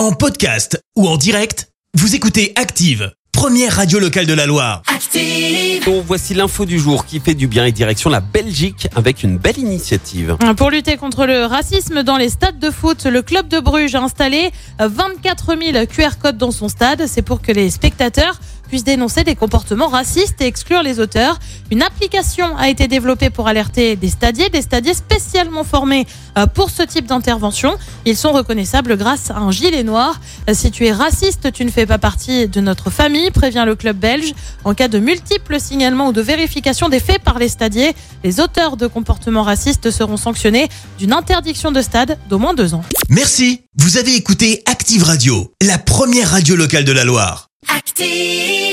En podcast ou en direct, vous écoutez Active, première radio locale de la Loire. Active. Bon, voici l'info du jour qui fait du bien et direction la Belgique avec une belle initiative. Pour lutter contre le racisme dans les stades de foot, le club de Bruges a installé 24 000 QR codes dans son stade. C'est pour que les spectateurs puissent dénoncer des comportements racistes et exclure les auteurs. Une application a été développée pour alerter des stadiers, des stadiers spécialement formés euh, pour ce type d'intervention. Ils sont reconnaissables grâce à un gilet noir. Euh, Si tu es raciste, tu ne fais pas partie de notre famille, prévient le club belge. En cas de multiples signalements ou de vérification des faits par les stadiers, les auteurs de comportements racistes seront sanctionnés d'une interdiction de stade d'au moins deux ans. Merci, vous avez écouté Active Radio, la première radio locale de la Loire. Active.